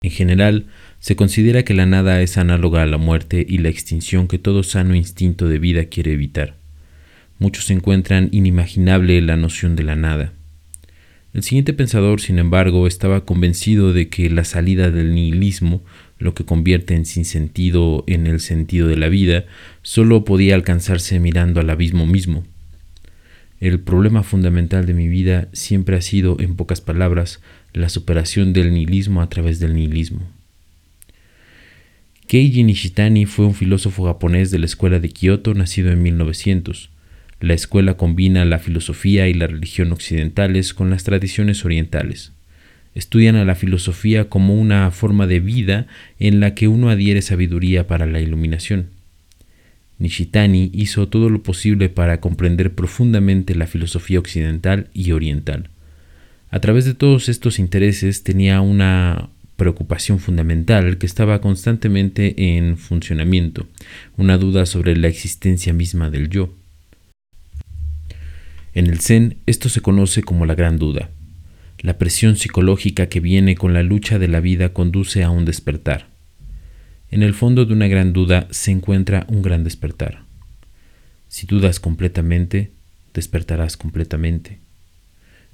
En general, se considera que la nada es análoga a la muerte y la extinción que todo sano instinto de vida quiere evitar. Muchos encuentran inimaginable la noción de la nada. El siguiente pensador, sin embargo, estaba convencido de que la salida del nihilismo, lo que convierte en sinsentido en el sentido de la vida, solo podía alcanzarse mirando al abismo mismo. El problema fundamental de mi vida siempre ha sido, en pocas palabras, la superación del nihilismo a través del nihilismo. Keiji Nishitani fue un filósofo japonés de la escuela de Kioto nacido en 1900. La escuela combina la filosofía y la religión occidentales con las tradiciones orientales. Estudian a la filosofía como una forma de vida en la que uno adhiere sabiduría para la iluminación. Nishitani hizo todo lo posible para comprender profundamente la filosofía occidental y oriental. A través de todos estos intereses tenía una preocupación fundamental que estaba constantemente en funcionamiento, una duda sobre la existencia misma del yo. En el Zen esto se conoce como la gran duda. La presión psicológica que viene con la lucha de la vida conduce a un despertar. En el fondo de una gran duda se encuentra un gran despertar. Si dudas completamente, despertarás completamente.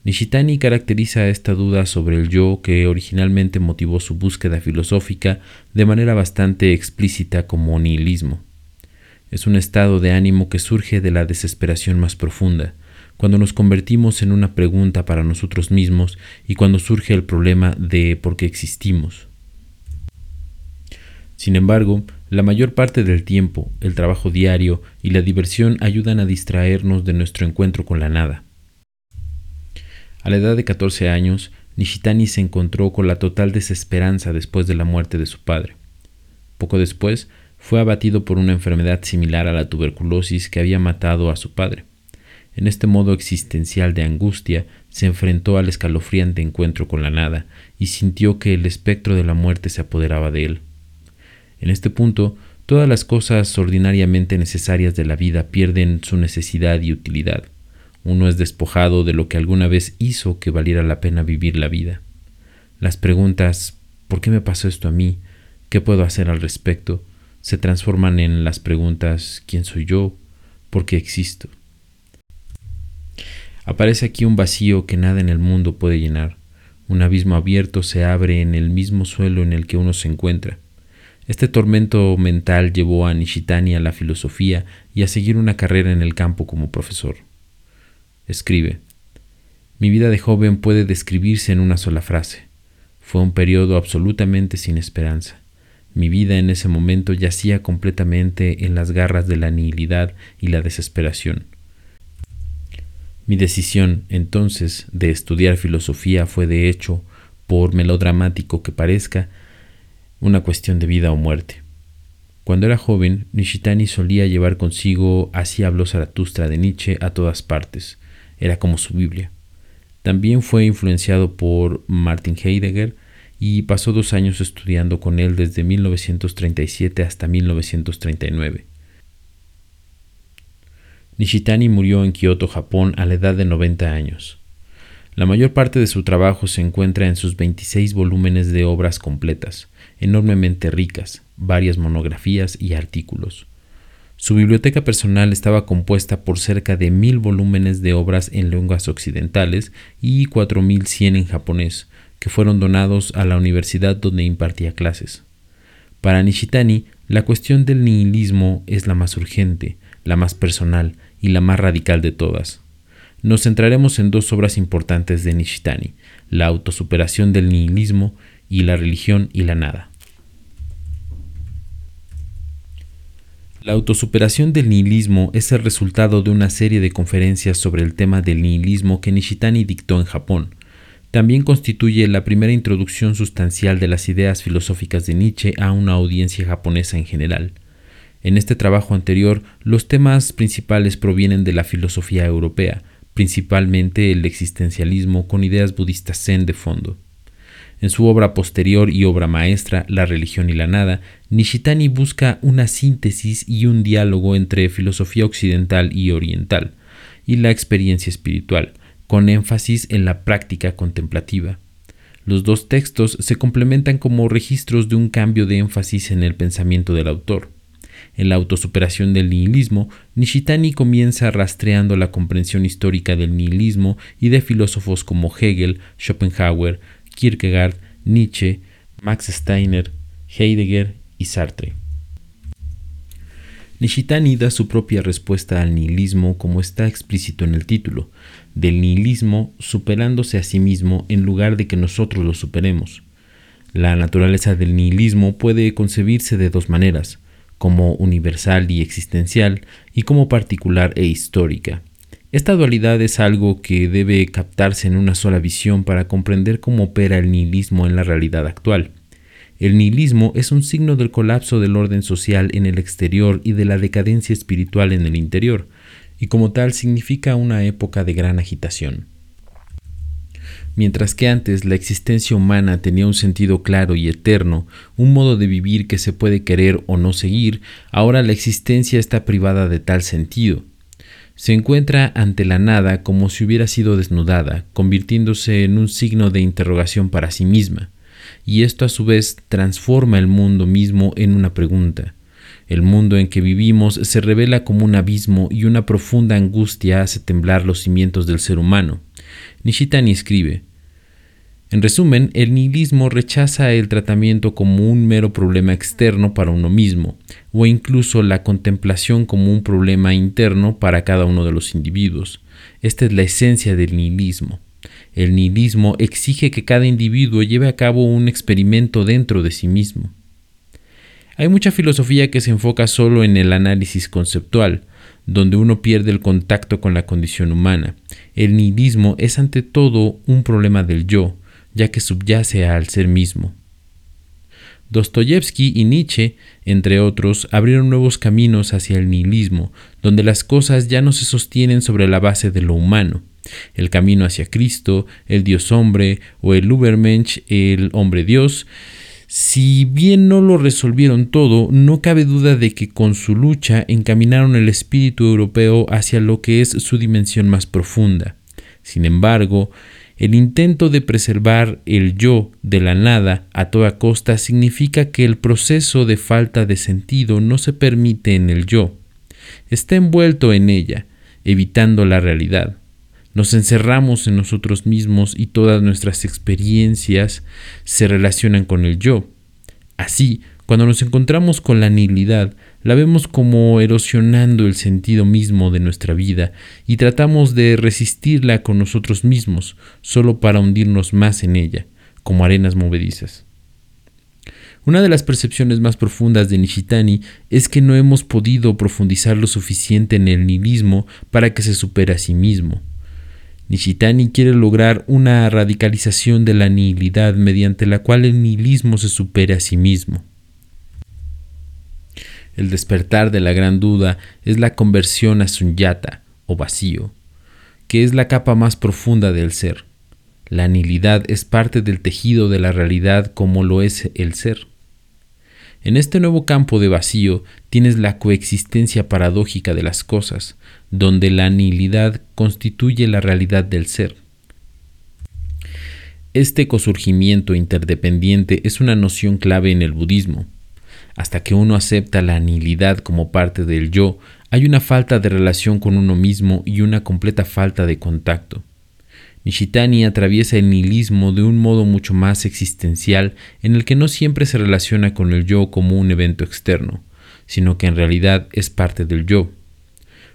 Nishitani caracteriza esta duda sobre el yo que originalmente motivó su búsqueda filosófica de manera bastante explícita como nihilismo. Es un estado de ánimo que surge de la desesperación más profunda, cuando nos convertimos en una pregunta para nosotros mismos y cuando surge el problema de por qué existimos. Sin embargo, la mayor parte del tiempo, el trabajo diario y la diversión ayudan a distraernos de nuestro encuentro con la nada. A la edad de 14 años, Nishitani se encontró con la total desesperanza después de la muerte de su padre. Poco después, fue abatido por una enfermedad similar a la tuberculosis que había matado a su padre. En este modo existencial de angustia, se enfrentó al escalofriante encuentro con la nada y sintió que el espectro de la muerte se apoderaba de él. En este punto, todas las cosas ordinariamente necesarias de la vida pierden su necesidad y utilidad. Uno es despojado de lo que alguna vez hizo que valiera la pena vivir la vida. Las preguntas ¿por qué me pasó esto a mí? ¿Qué puedo hacer al respecto? se transforman en las preguntas ¿quién soy yo? ¿Por qué existo? Aparece aquí un vacío que nada en el mundo puede llenar. Un abismo abierto se abre en el mismo suelo en el que uno se encuentra. Este tormento mental llevó a Nishitani a la filosofía y a seguir una carrera en el campo como profesor. Escribe, Mi vida de joven puede describirse en una sola frase. Fue un periodo absolutamente sin esperanza. Mi vida en ese momento yacía completamente en las garras de la nihilidad y la desesperación. Mi decisión, entonces, de estudiar filosofía fue de hecho, por melodramático que parezca, una cuestión de vida o muerte. Cuando era joven, Nishitani solía llevar consigo Así habló Zaratustra de Nietzsche a todas partes. Era como su Biblia. También fue influenciado por Martin Heidegger y pasó dos años estudiando con él desde 1937 hasta 1939. Nishitani murió en Kioto, Japón, a la edad de 90 años. La mayor parte de su trabajo se encuentra en sus 26 volúmenes de obras completas, enormemente ricas, varias monografías y artículos. Su biblioteca personal estaba compuesta por cerca de mil volúmenes de obras en lenguas occidentales y 4100 en japonés, que fueron donados a la universidad donde impartía clases. Para Nishitani, la cuestión del nihilismo es la más urgente, la más personal y la más radical de todas. Nos centraremos en dos obras importantes de Nishitani, la autosuperación del nihilismo y la religión y la nada. La autosuperación del nihilismo es el resultado de una serie de conferencias sobre el tema del nihilismo que Nishitani dictó en Japón. También constituye la primera introducción sustancial de las ideas filosóficas de Nietzsche a una audiencia japonesa en general. En este trabajo anterior, los temas principales provienen de la filosofía europea, principalmente el existencialismo con ideas budistas zen de fondo. En su obra posterior y obra maestra, La religión y la nada, Nishitani busca una síntesis y un diálogo entre filosofía occidental y oriental, y la experiencia espiritual, con énfasis en la práctica contemplativa. Los dos textos se complementan como registros de un cambio de énfasis en el pensamiento del autor. En la autosuperación del nihilismo, Nishitani comienza rastreando la comprensión histórica del nihilismo y de filósofos como Hegel, Schopenhauer, Kierkegaard, Nietzsche, Max Steiner, Heidegger y Sartre. Nishitani da su propia respuesta al nihilismo como está explícito en el título, del nihilismo superándose a sí mismo en lugar de que nosotros lo superemos. La naturaleza del nihilismo puede concebirse de dos maneras, como universal y existencial y como particular e histórica. Esta dualidad es algo que debe captarse en una sola visión para comprender cómo opera el nihilismo en la realidad actual. El nihilismo es un signo del colapso del orden social en el exterior y de la decadencia espiritual en el interior, y como tal significa una época de gran agitación. Mientras que antes la existencia humana tenía un sentido claro y eterno, un modo de vivir que se puede querer o no seguir, ahora la existencia está privada de tal sentido. Se encuentra ante la nada como si hubiera sido desnudada, convirtiéndose en un signo de interrogación para sí misma, y esto a su vez transforma el mundo mismo en una pregunta. El mundo en que vivimos se revela como un abismo y una profunda angustia hace temblar los cimientos del ser humano. Nishitani escribe, en resumen, el nihilismo rechaza el tratamiento como un mero problema externo para uno mismo, o incluso la contemplación como un problema interno para cada uno de los individuos. Esta es la esencia del nihilismo. El nihilismo exige que cada individuo lleve a cabo un experimento dentro de sí mismo. Hay mucha filosofía que se enfoca solo en el análisis conceptual, donde uno pierde el contacto con la condición humana. El nihilismo es ante todo un problema del yo, ya que subyace al ser mismo. Dostoyevsky y Nietzsche, entre otros, abrieron nuevos caminos hacia el nihilismo, donde las cosas ya no se sostienen sobre la base de lo humano. El camino hacia Cristo, el Dios hombre o el Übermensch, el hombre Dios, si bien no lo resolvieron todo, no cabe duda de que con su lucha encaminaron el espíritu europeo hacia lo que es su dimensión más profunda. Sin embargo, el intento de preservar el yo de la nada a toda costa significa que el proceso de falta de sentido no se permite en el yo. Está envuelto en ella, evitando la realidad. Nos encerramos en nosotros mismos y todas nuestras experiencias se relacionan con el yo. Así, cuando nos encontramos con la nihilidad, la vemos como erosionando el sentido mismo de nuestra vida y tratamos de resistirla con nosotros mismos, solo para hundirnos más en ella, como arenas movedizas. Una de las percepciones más profundas de Nishitani es que no hemos podido profundizar lo suficiente en el nihilismo para que se supere a sí mismo. Nishitani quiere lograr una radicalización de la nihilidad mediante la cual el nihilismo se supere a sí mismo. El despertar de la gran duda es la conversión a sunyata o vacío, que es la capa más profunda del ser. La nihilidad es parte del tejido de la realidad como lo es el ser. En este nuevo campo de vacío tienes la coexistencia paradójica de las cosas, donde la nihilidad constituye la realidad del ser. Este cosurgimiento interdependiente es una noción clave en el budismo. Hasta que uno acepta la nihilidad como parte del yo, hay una falta de relación con uno mismo y una completa falta de contacto. Nishitani atraviesa el nihilismo de un modo mucho más existencial en el que no siempre se relaciona con el yo como un evento externo, sino que en realidad es parte del yo.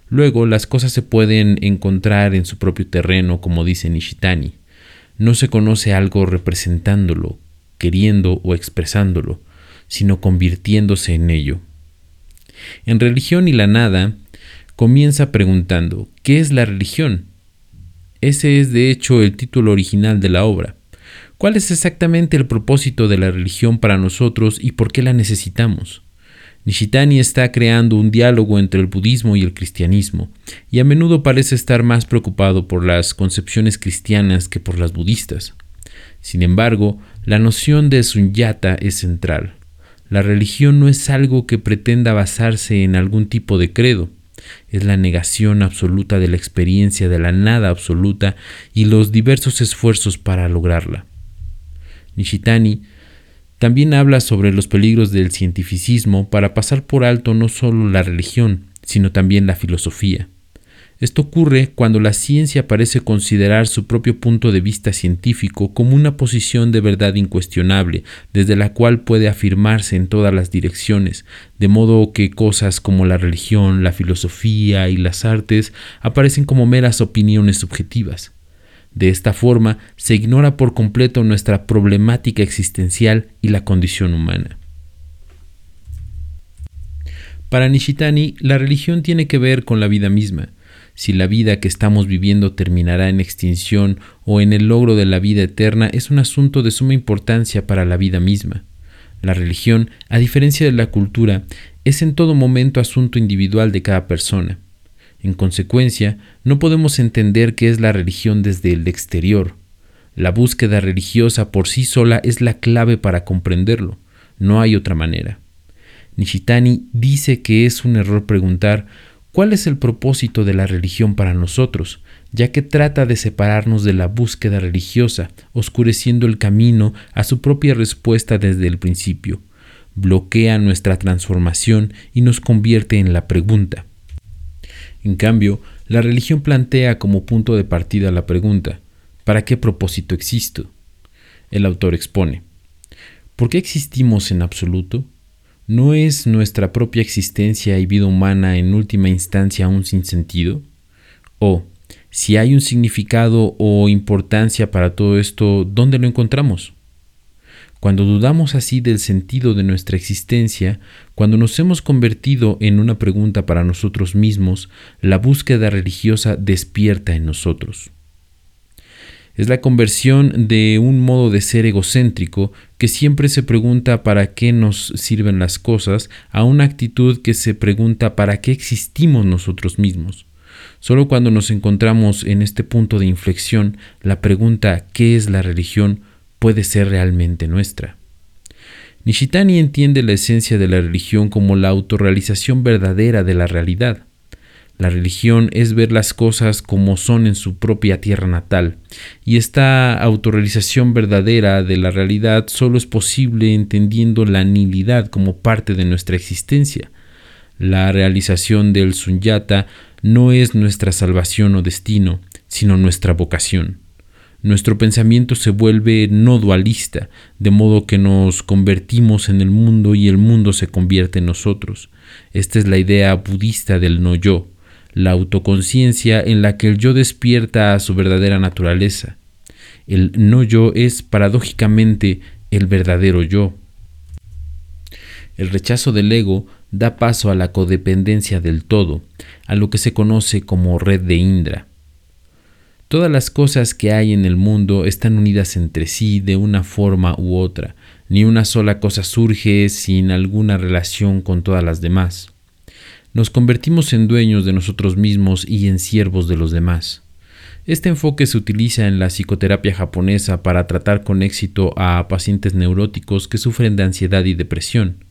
Luego las cosas se pueden encontrar en su propio terreno, como dice Nishitani. No se conoce algo representándolo, queriendo o expresándolo, sino convirtiéndose en ello. En Religión y la Nada, comienza preguntando, ¿qué es la religión? Ese es de hecho el título original de la obra. ¿Cuál es exactamente el propósito de la religión para nosotros y por qué la necesitamos? Nishitani está creando un diálogo entre el budismo y el cristianismo, y a menudo parece estar más preocupado por las concepciones cristianas que por las budistas. Sin embargo, la noción de sunyata es central. La religión no es algo que pretenda basarse en algún tipo de credo, es la negación absoluta de la experiencia de la nada absoluta y los diversos esfuerzos para lograrla. Nishitani también habla sobre los peligros del cientificismo para pasar por alto no solo la religión, sino también la filosofía. Esto ocurre cuando la ciencia parece considerar su propio punto de vista científico como una posición de verdad incuestionable, desde la cual puede afirmarse en todas las direcciones, de modo que cosas como la religión, la filosofía y las artes aparecen como meras opiniones subjetivas. De esta forma se ignora por completo nuestra problemática existencial y la condición humana. Para Nishitani, la religión tiene que ver con la vida misma, si la vida que estamos viviendo terminará en extinción o en el logro de la vida eterna es un asunto de suma importancia para la vida misma. La religión, a diferencia de la cultura, es en todo momento asunto individual de cada persona. En consecuencia, no podemos entender qué es la religión desde el exterior. La búsqueda religiosa por sí sola es la clave para comprenderlo. No hay otra manera. Nishitani dice que es un error preguntar ¿Cuál es el propósito de la religión para nosotros? ya que trata de separarnos de la búsqueda religiosa, oscureciendo el camino a su propia respuesta desde el principio. Bloquea nuestra transformación y nos convierte en la pregunta. En cambio, la religión plantea como punto de partida la pregunta, ¿para qué propósito existo? El autor expone, ¿por qué existimos en absoluto? ¿No es nuestra propia existencia y vida humana en última instancia un sinsentido? O, si hay un significado o importancia para todo esto, ¿dónde lo encontramos? Cuando dudamos así del sentido de nuestra existencia, cuando nos hemos convertido en una pregunta para nosotros mismos, la búsqueda religiosa despierta en nosotros. Es la conversión de un modo de ser egocéntrico que siempre se pregunta para qué nos sirven las cosas a una actitud que se pregunta para qué existimos nosotros mismos. Solo cuando nos encontramos en este punto de inflexión, la pregunta ¿qué es la religión? puede ser realmente nuestra. Nishitani entiende la esencia de la religión como la autorrealización verdadera de la realidad. La religión es ver las cosas como son en su propia tierra natal, y esta autorrealización verdadera de la realidad solo es posible entendiendo la nihilidad como parte de nuestra existencia. La realización del sunyata no es nuestra salvación o destino, sino nuestra vocación. Nuestro pensamiento se vuelve no dualista, de modo que nos convertimos en el mundo y el mundo se convierte en nosotros. Esta es la idea budista del no yo, la autoconciencia en la que el yo despierta a su verdadera naturaleza. El no yo es paradójicamente el verdadero yo. El rechazo del ego da paso a la codependencia del todo, a lo que se conoce como red de Indra. Todas las cosas que hay en el mundo están unidas entre sí de una forma u otra, ni una sola cosa surge sin alguna relación con todas las demás nos convertimos en dueños de nosotros mismos y en siervos de los demás. Este enfoque se utiliza en la psicoterapia japonesa para tratar con éxito a pacientes neuróticos que sufren de ansiedad y depresión.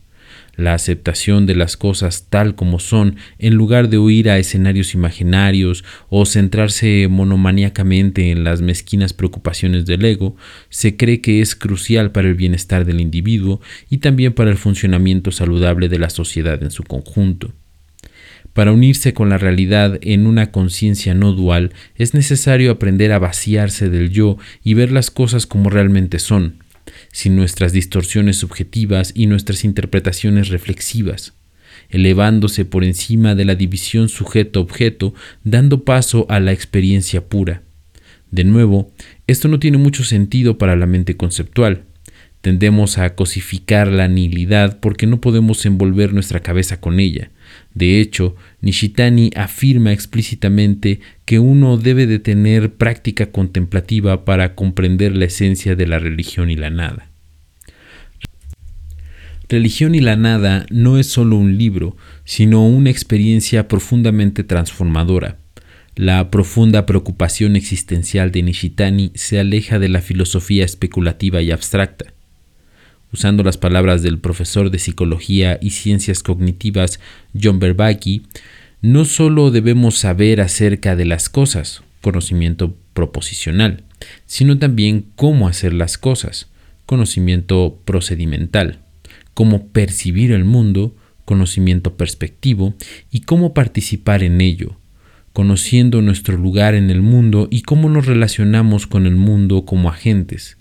La aceptación de las cosas tal como son, en lugar de huir a escenarios imaginarios o centrarse monomaníacamente en las mezquinas preocupaciones del ego, se cree que es crucial para el bienestar del individuo y también para el funcionamiento saludable de la sociedad en su conjunto. Para unirse con la realidad en una conciencia no dual es necesario aprender a vaciarse del yo y ver las cosas como realmente son, sin nuestras distorsiones subjetivas y nuestras interpretaciones reflexivas, elevándose por encima de la división sujeto-objeto, dando paso a la experiencia pura. De nuevo, esto no tiene mucho sentido para la mente conceptual. Tendemos a cosificar la nihilidad porque no podemos envolver nuestra cabeza con ella de hecho, Nishitani afirma explícitamente que uno debe de tener práctica contemplativa para comprender la esencia de la religión y la nada. Religión y la nada no es solo un libro, sino una experiencia profundamente transformadora. La profunda preocupación existencial de Nishitani se aleja de la filosofía especulativa y abstracta usando las palabras del profesor de Psicología y Ciencias Cognitivas John Berbaki, no solo debemos saber acerca de las cosas, conocimiento proposicional, sino también cómo hacer las cosas, conocimiento procedimental, cómo percibir el mundo, conocimiento perspectivo, y cómo participar en ello, conociendo nuestro lugar en el mundo y cómo nos relacionamos con el mundo como agentes,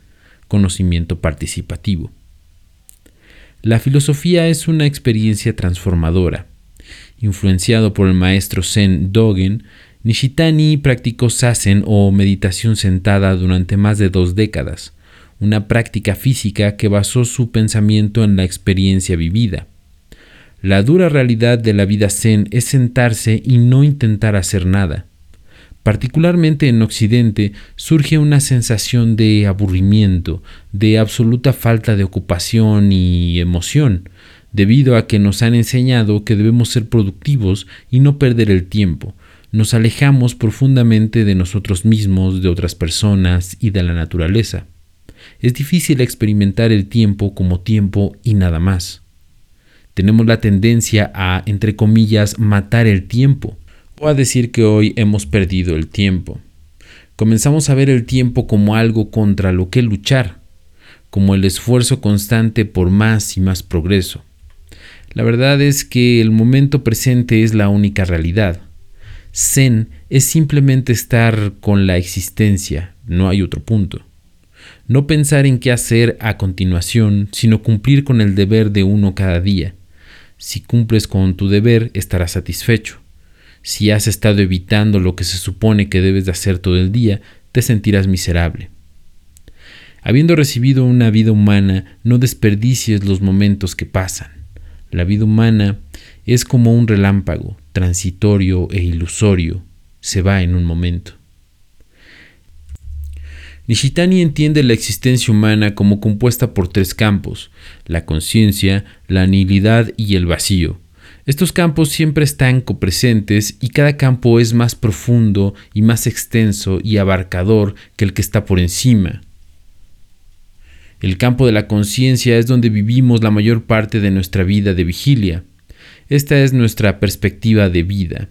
conocimiento participativo. La filosofía es una experiencia transformadora. Influenciado por el maestro Zen Dogen, Nishitani practicó sasen o meditación sentada durante más de dos décadas, una práctica física que basó su pensamiento en la experiencia vivida. La dura realidad de la vida zen es sentarse y no intentar hacer nada. Particularmente en Occidente surge una sensación de aburrimiento, de absoluta falta de ocupación y emoción, debido a que nos han enseñado que debemos ser productivos y no perder el tiempo. Nos alejamos profundamente de nosotros mismos, de otras personas y de la naturaleza. Es difícil experimentar el tiempo como tiempo y nada más. Tenemos la tendencia a, entre comillas, matar el tiempo a decir que hoy hemos perdido el tiempo. Comenzamos a ver el tiempo como algo contra lo que luchar, como el esfuerzo constante por más y más progreso. La verdad es que el momento presente es la única realidad. Zen es simplemente estar con la existencia, no hay otro punto. No pensar en qué hacer a continuación, sino cumplir con el deber de uno cada día, si cumples con tu deber, estarás satisfecho. Si has estado evitando lo que se supone que debes de hacer todo el día, te sentirás miserable. Habiendo recibido una vida humana, no desperdicies los momentos que pasan. La vida humana es como un relámpago, transitorio e ilusorio, se va en un momento. Nishitani entiende la existencia humana como compuesta por tres campos, la conciencia, la anilidad y el vacío. Estos campos siempre están copresentes y cada campo es más profundo y más extenso y abarcador que el que está por encima. El campo de la conciencia es donde vivimos la mayor parte de nuestra vida de vigilia. Esta es nuestra perspectiva de vida.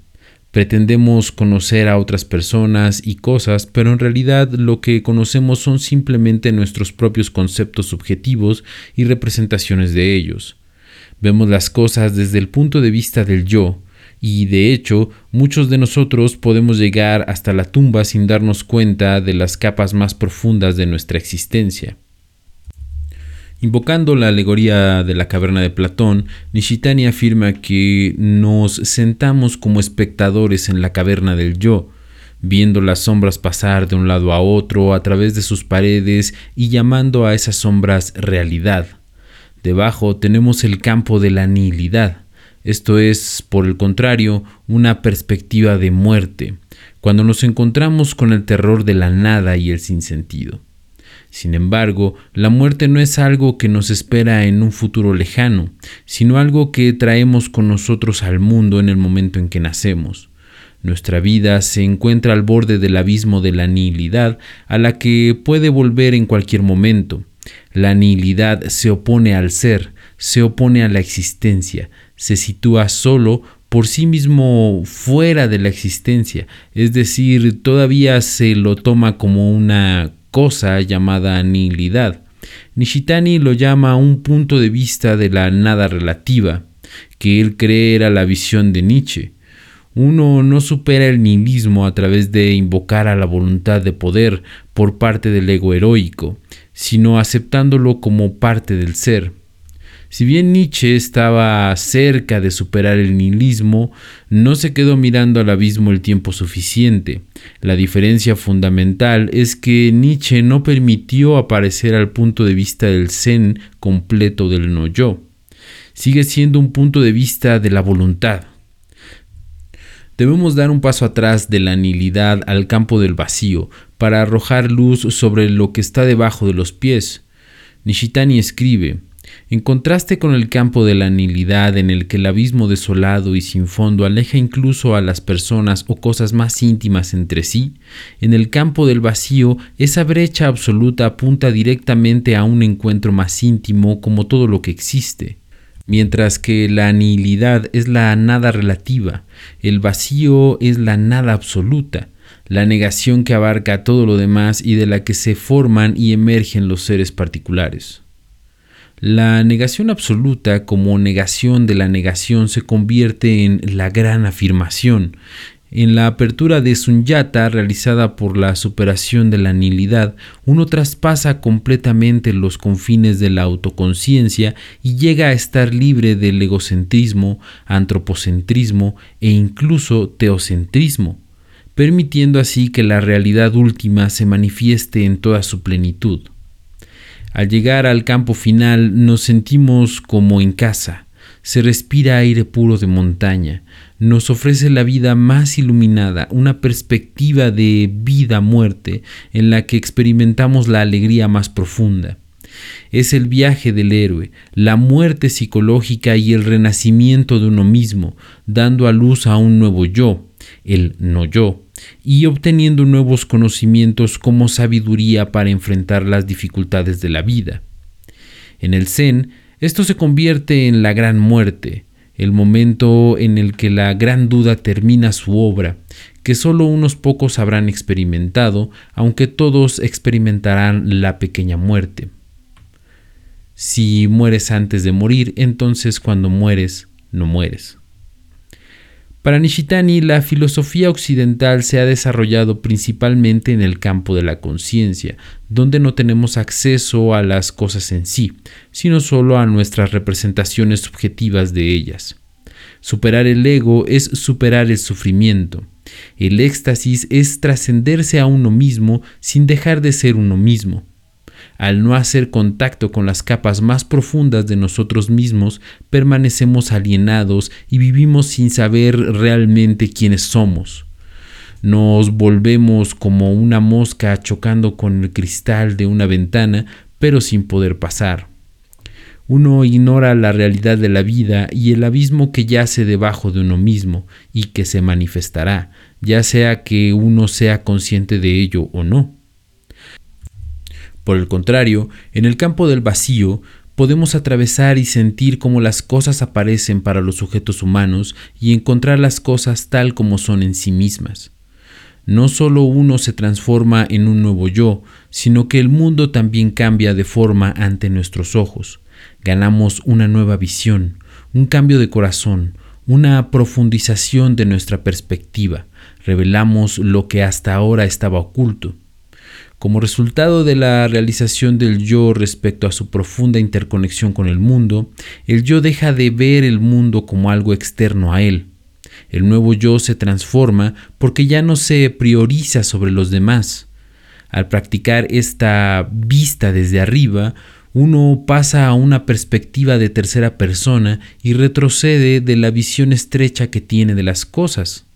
Pretendemos conocer a otras personas y cosas, pero en realidad lo que conocemos son simplemente nuestros propios conceptos subjetivos y representaciones de ellos. Vemos las cosas desde el punto de vista del yo, y de hecho muchos de nosotros podemos llegar hasta la tumba sin darnos cuenta de las capas más profundas de nuestra existencia. Invocando la alegoría de la caverna de Platón, Nishitani afirma que nos sentamos como espectadores en la caverna del yo, viendo las sombras pasar de un lado a otro a través de sus paredes y llamando a esas sombras realidad. Debajo tenemos el campo de la nihilidad, esto es, por el contrario, una perspectiva de muerte, cuando nos encontramos con el terror de la nada y el sinsentido. Sin embargo, la muerte no es algo que nos espera en un futuro lejano, sino algo que traemos con nosotros al mundo en el momento en que nacemos. Nuestra vida se encuentra al borde del abismo de la nihilidad a la que puede volver en cualquier momento. La nihilidad se opone al ser, se opone a la existencia, se sitúa solo por sí mismo fuera de la existencia, es decir, todavía se lo toma como una cosa llamada nihilidad. Nishitani lo llama un punto de vista de la nada relativa, que él cree era la visión de Nietzsche. Uno no supera el nihilismo a través de invocar a la voluntad de poder por parte del ego heroico, sino aceptándolo como parte del ser. Si bien Nietzsche estaba cerca de superar el nihilismo, no se quedó mirando al abismo el tiempo suficiente. La diferencia fundamental es que Nietzsche no permitió aparecer al punto de vista del zen completo del no yo. Sigue siendo un punto de vista de la voluntad. Debemos dar un paso atrás de la nihilidad al campo del vacío para arrojar luz sobre lo que está debajo de los pies. Nishitani escribe, en contraste con el campo de la nihilidad en el que el abismo desolado y sin fondo aleja incluso a las personas o cosas más íntimas entre sí, en el campo del vacío esa brecha absoluta apunta directamente a un encuentro más íntimo como todo lo que existe. Mientras que la nihilidad es la nada relativa, el vacío es la nada absoluta, la negación que abarca todo lo demás y de la que se forman y emergen los seres particulares. La negación absoluta como negación de la negación se convierte en la gran afirmación, en la apertura de Sunyata realizada por la superación de la nihilidad, uno traspasa completamente los confines de la autoconciencia y llega a estar libre del egocentrismo, antropocentrismo e incluso teocentrismo, permitiendo así que la realidad última se manifieste en toda su plenitud. Al llegar al campo final nos sentimos como en casa, se respira aire puro de montaña, nos ofrece la vida más iluminada, una perspectiva de vida-muerte en la que experimentamos la alegría más profunda. Es el viaje del héroe, la muerte psicológica y el renacimiento de uno mismo, dando a luz a un nuevo yo, el no yo, y obteniendo nuevos conocimientos como sabiduría para enfrentar las dificultades de la vida. En el Zen, esto se convierte en la gran muerte, el momento en el que la gran duda termina su obra, que solo unos pocos habrán experimentado, aunque todos experimentarán la pequeña muerte. Si mueres antes de morir, entonces cuando mueres, no mueres. Para Nishitani, la filosofía occidental se ha desarrollado principalmente en el campo de la conciencia, donde no tenemos acceso a las cosas en sí, sino solo a nuestras representaciones subjetivas de ellas. Superar el ego es superar el sufrimiento. El éxtasis es trascenderse a uno mismo sin dejar de ser uno mismo. Al no hacer contacto con las capas más profundas de nosotros mismos, permanecemos alienados y vivimos sin saber realmente quiénes somos. Nos volvemos como una mosca chocando con el cristal de una ventana, pero sin poder pasar. Uno ignora la realidad de la vida y el abismo que yace debajo de uno mismo y que se manifestará, ya sea que uno sea consciente de ello o no. Por el contrario, en el campo del vacío, podemos atravesar y sentir cómo las cosas aparecen para los sujetos humanos y encontrar las cosas tal como son en sí mismas. No solo uno se transforma en un nuevo yo, sino que el mundo también cambia de forma ante nuestros ojos. Ganamos una nueva visión, un cambio de corazón, una profundización de nuestra perspectiva. Revelamos lo que hasta ahora estaba oculto. Como resultado de la realización del yo respecto a su profunda interconexión con el mundo, el yo deja de ver el mundo como algo externo a él. El nuevo yo se transforma porque ya no se prioriza sobre los demás. Al practicar esta vista desde arriba, uno pasa a una perspectiva de tercera persona y retrocede de la visión estrecha que tiene de las cosas.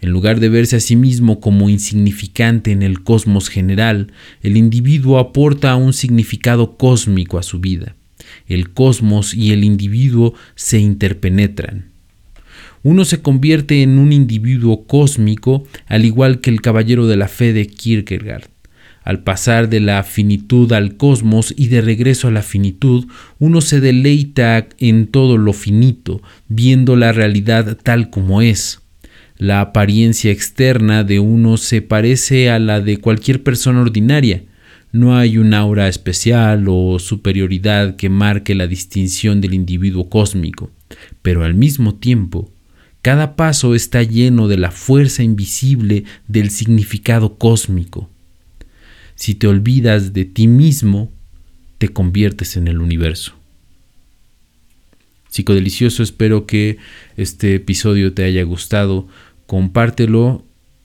En lugar de verse a sí mismo como insignificante en el cosmos general, el individuo aporta un significado cósmico a su vida. El cosmos y el individuo se interpenetran. Uno se convierte en un individuo cósmico, al igual que el caballero de la fe de Kierkegaard. Al pasar de la finitud al cosmos y de regreso a la finitud, uno se deleita en todo lo finito, viendo la realidad tal como es. La apariencia externa de uno se parece a la de cualquier persona ordinaria. No hay un aura especial o superioridad que marque la distinción del individuo cósmico, pero al mismo tiempo, cada paso está lleno de la fuerza invisible del significado cósmico. Si te olvidas de ti mismo, te conviertes en el universo. Psicodelicioso, espero que este episodio te haya gustado compártelo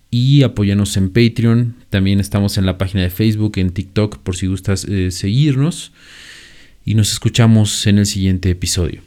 y apóyanos en Patreon. También estamos en la página de Facebook, en TikTok, por si gustas eh, seguirnos. Y nos escuchamos en el siguiente episodio.